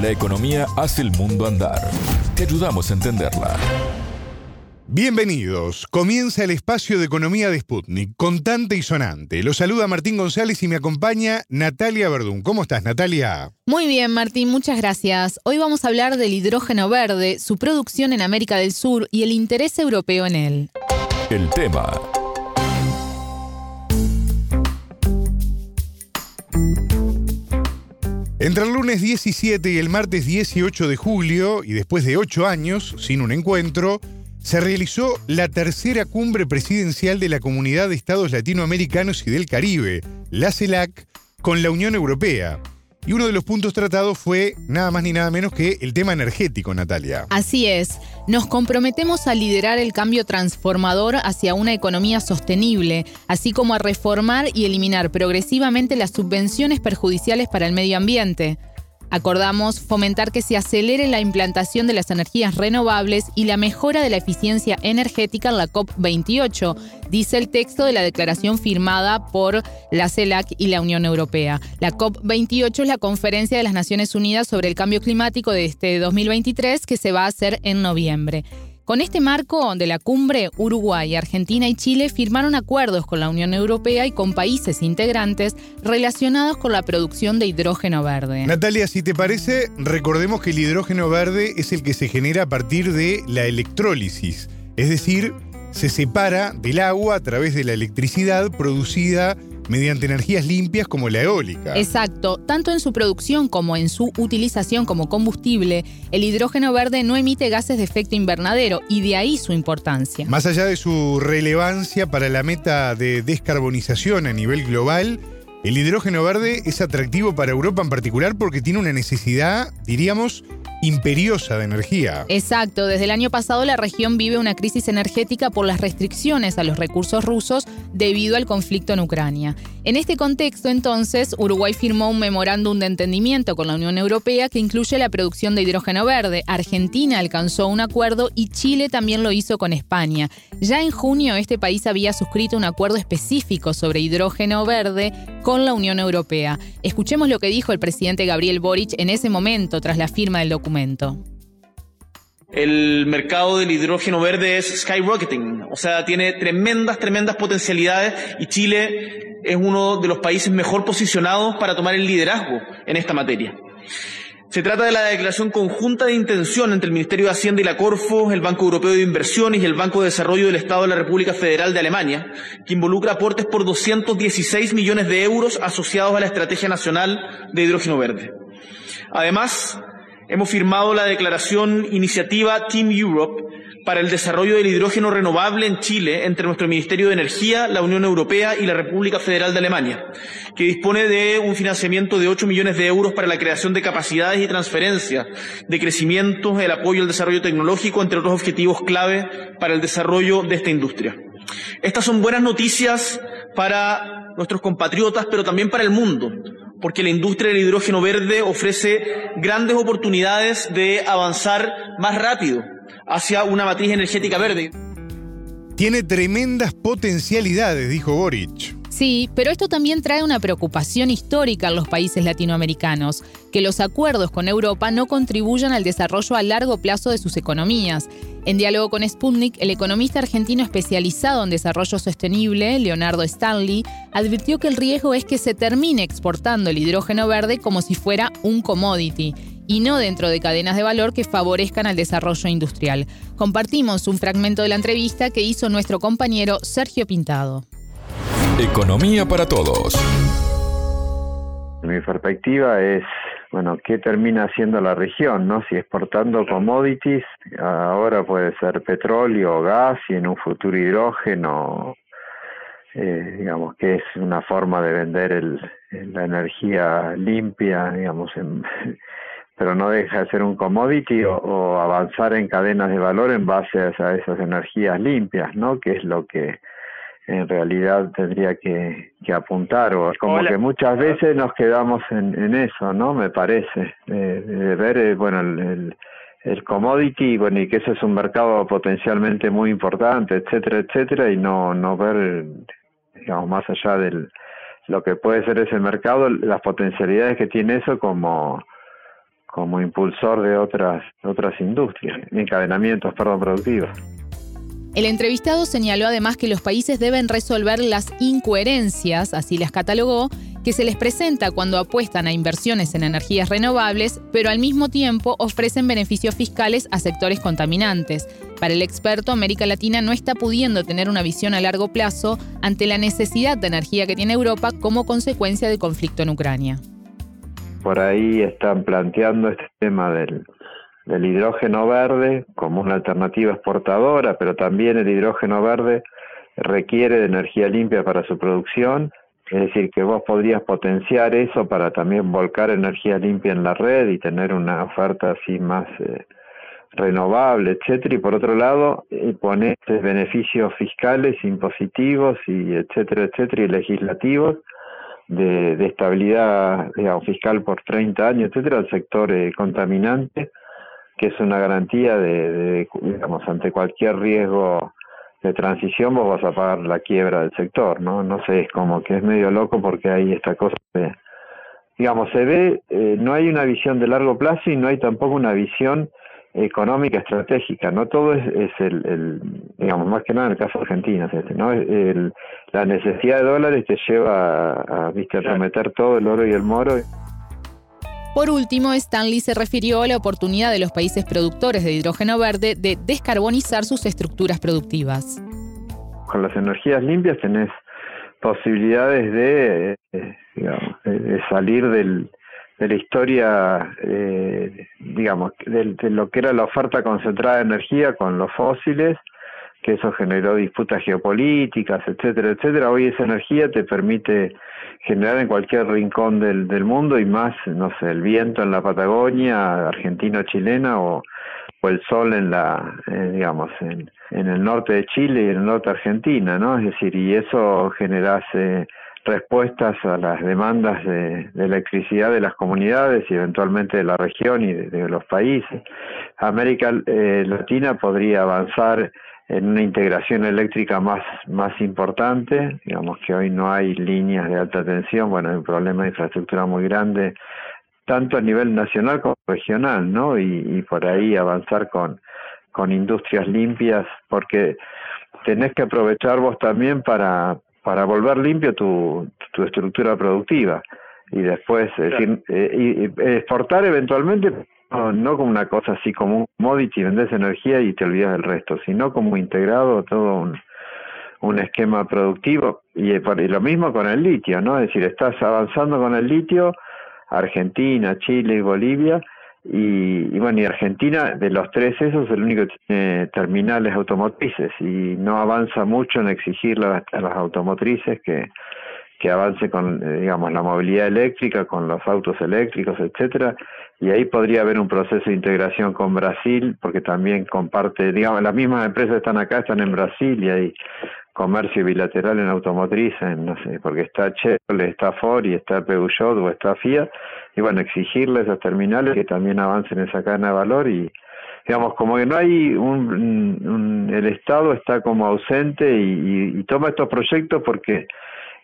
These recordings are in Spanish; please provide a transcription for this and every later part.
La economía hace el mundo andar. Te ayudamos a entenderla. Bienvenidos. Comienza el espacio de economía de Sputnik, contante y sonante. Lo saluda Martín González y me acompaña Natalia Verdún. ¿Cómo estás, Natalia? Muy bien, Martín, muchas gracias. Hoy vamos a hablar del hidrógeno verde, su producción en América del Sur y el interés europeo en él. El tema. Entre el lunes 17 y el martes 18 de julio, y después de ocho años sin un encuentro, se realizó la tercera cumbre presidencial de la Comunidad de Estados Latinoamericanos y del Caribe, la CELAC, con la Unión Europea. Y uno de los puntos tratados fue nada más ni nada menos que el tema energético, Natalia. Así es, nos comprometemos a liderar el cambio transformador hacia una economía sostenible, así como a reformar y eliminar progresivamente las subvenciones perjudiciales para el medio ambiente. Acordamos fomentar que se acelere la implantación de las energías renovables y la mejora de la eficiencia energética en la COP28, dice el texto de la declaración firmada por la CELAC y la Unión Europea. La COP28 es la conferencia de las Naciones Unidas sobre el cambio climático de este 2023 que se va a hacer en noviembre. Con este marco de la cumbre, Uruguay, Argentina y Chile firmaron acuerdos con la Unión Europea y con países integrantes relacionados con la producción de hidrógeno verde. Natalia, si te parece, recordemos que el hidrógeno verde es el que se genera a partir de la electrólisis, es decir, se separa del agua a través de la electricidad producida mediante energías limpias como la eólica. Exacto, tanto en su producción como en su utilización como combustible, el hidrógeno verde no emite gases de efecto invernadero y de ahí su importancia. Más allá de su relevancia para la meta de descarbonización a nivel global, el hidrógeno verde es atractivo para Europa en particular porque tiene una necesidad, diríamos, imperiosa de energía. Exacto, desde el año pasado la región vive una crisis energética por las restricciones a los recursos rusos debido al conflicto en Ucrania. En este contexto, entonces, Uruguay firmó un memorándum de entendimiento con la Unión Europea que incluye la producción de hidrógeno verde. Argentina alcanzó un acuerdo y Chile también lo hizo con España. Ya en junio este país había suscrito un acuerdo específico sobre hidrógeno verde con la Unión Europea. Escuchemos lo que dijo el presidente Gabriel Boric en ese momento tras la firma del documento. El mercado del hidrógeno verde es skyrocketing, o sea, tiene tremendas, tremendas potencialidades y Chile es uno de los países mejor posicionados para tomar el liderazgo en esta materia. Se trata de la declaración conjunta de intención entre el Ministerio de Hacienda y la Corfo, el Banco Europeo de Inversiones y el Banco de Desarrollo del Estado de la República Federal de Alemania, que involucra aportes por 216 millones de euros asociados a la Estrategia Nacional de Hidrógeno Verde. Además, hemos firmado la declaración iniciativa Team Europe para el desarrollo del hidrógeno renovable en Chile entre nuestro Ministerio de Energía, la Unión Europea y la República Federal de Alemania, que dispone de un financiamiento de 8 millones de euros para la creación de capacidades y transferencia de crecimiento, el apoyo al desarrollo tecnológico, entre otros objetivos clave para el desarrollo de esta industria. Estas son buenas noticias para nuestros compatriotas, pero también para el mundo, porque la industria del hidrógeno verde ofrece grandes oportunidades de avanzar más rápido hacia una matriz energética verde. Tiene tremendas potencialidades, dijo Boric. Sí, pero esto también trae una preocupación histórica en los países latinoamericanos, que los acuerdos con Europa no contribuyan al desarrollo a largo plazo de sus economías. En diálogo con Sputnik, el economista argentino especializado en desarrollo sostenible, Leonardo Stanley, advirtió que el riesgo es que se termine exportando el hidrógeno verde como si fuera un commodity y no dentro de cadenas de valor que favorezcan al desarrollo industrial. Compartimos un fragmento de la entrevista que hizo nuestro compañero Sergio Pintado. Economía para todos. Mi perspectiva es, bueno, ¿qué termina haciendo la región? ¿no? Si exportando commodities, ahora puede ser petróleo, gas y en un futuro hidrógeno, eh, digamos que es una forma de vender el, la energía limpia, digamos, en, pero no deja de ser un commodity o, avanzar en cadenas de valor en base a, esas energías limpias, ¿no? Que es lo que en realidad tendría que, apuntar o como que muchas veces nos quedamos en, eso, ¿no? Me parece de, ver, eh, bueno, el, el, commodity, bueno, y que eso es un mercado potencialmente muy importante, etcétera, etcétera, y no no ver, digamos, más allá del lo que puede ser ese mercado, las potencialidades que tiene eso como como impulsor de otras otras industrias, encadenamientos, perdón, productivos. El entrevistado señaló además que los países deben resolver las incoherencias, así las catalogó, que se les presenta cuando apuestan a inversiones en energías renovables, pero al mismo tiempo ofrecen beneficios fiscales a sectores contaminantes. Para el experto, América Latina no está pudiendo tener una visión a largo plazo ante la necesidad de energía que tiene Europa como consecuencia del conflicto en Ucrania. Por ahí están planteando este tema del, del hidrógeno verde como una alternativa exportadora, pero también el hidrógeno verde requiere de energía limpia para su producción es decir, que vos podrías potenciar eso para también volcar energía limpia en la red y tener una oferta así más eh, renovable, etcétera. Y por otro lado, eh, poner beneficios fiscales, impositivos y etcétera, etcétera, y legislativos de, de estabilidad digamos, fiscal por 30 años, etcétera, al sector eh, contaminante, que es una garantía de, de, digamos, ante cualquier riesgo de transición vos vas a pagar la quiebra del sector, ¿no? No sé, es como que es medio loco porque hay esta cosa de, digamos, se ve, eh, no hay una visión de largo plazo y no hay tampoco una visión económica estratégica, no todo es, es el, el, digamos, más que nada en el caso de Argentina, ¿no? El, la necesidad de dólares te lleva a, a, ¿viste? a prometer todo el oro y el moro. Por último, Stanley se refirió a la oportunidad de los países productores de hidrógeno verde de descarbonizar sus estructuras productivas. Con las energías limpias tenés posibilidades de, eh, salir del, de la historia, eh, digamos, de, lo que era la oferta concentrada de energía con los fósiles, que eso generó disputas geopolíticas, etcétera, etcétera. Hoy esa energía te permite generar en cualquier rincón del, del mundo y más, no sé, el viento en la Patagonia, argentino-chilena o, o, el sol en la, eh, digamos, en, en, el norte de Chile y en el norte de Argentina, ¿no? Es decir, y eso generase respuestas a las demandas de, de, electricidad de las comunidades y eventualmente de la región y de, de los países. América eh, Latina podría avanzar en una integración eléctrica más, más importante, digamos que hoy no hay líneas de alta tensión, bueno, hay un problema de infraestructura muy grande, tanto a nivel nacional como regional, ¿no? Y, y por ahí avanzar con, con industrias limpias, porque tenés que aprovechar vos también para, para volver limpio tu, tu estructura productiva y después claro. decir, eh, y, y exportar eventualmente no, como una cosa así como un commodity, vendes energía y te olvidas del resto, sino como integrado todo un, esquema productivo. Y, y lo mismo con el litio, ¿no? Es decir, estás avanzando con el litio, Argentina, Chile y Bolivia, y, y, bueno, y Argentina, de los tres esos, es el único que tiene terminales automotrices y no avanza mucho en exigirle a las automotrices que, que avance con, eh, digamos, la movilidad eléctrica, con los autos eléctricos, etcétera, y ahí podría haber un proceso de integración con Brasil, porque también comparte, digamos, las mismas empresas están acá, están en Brasil y hay comercio bilateral en automotriz, en, no sé, porque está Chevrolet, está Ford y está Peugeot o está Fiat, y bueno, exigirle a esas terminales que también avancen esa cadena de valor y, digamos, como que no hay un, un el Estado está como ausente y toma estos proyectos porque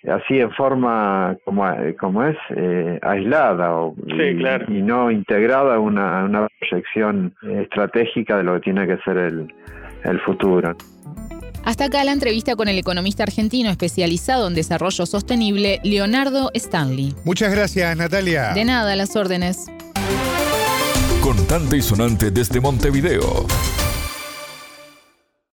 así en forma como, como es eh, aislada o, sí, y, claro. y, no integrada a una, una proyección estratégica de lo que tiene que ser el, el futuro. Hasta acá la entrevista con el economista argentino especializado en desarrollo sostenible, Leonardo Stanley. Muchas gracias, Natalia. De nada, las órdenes. Contante y sonante desde Montevideo.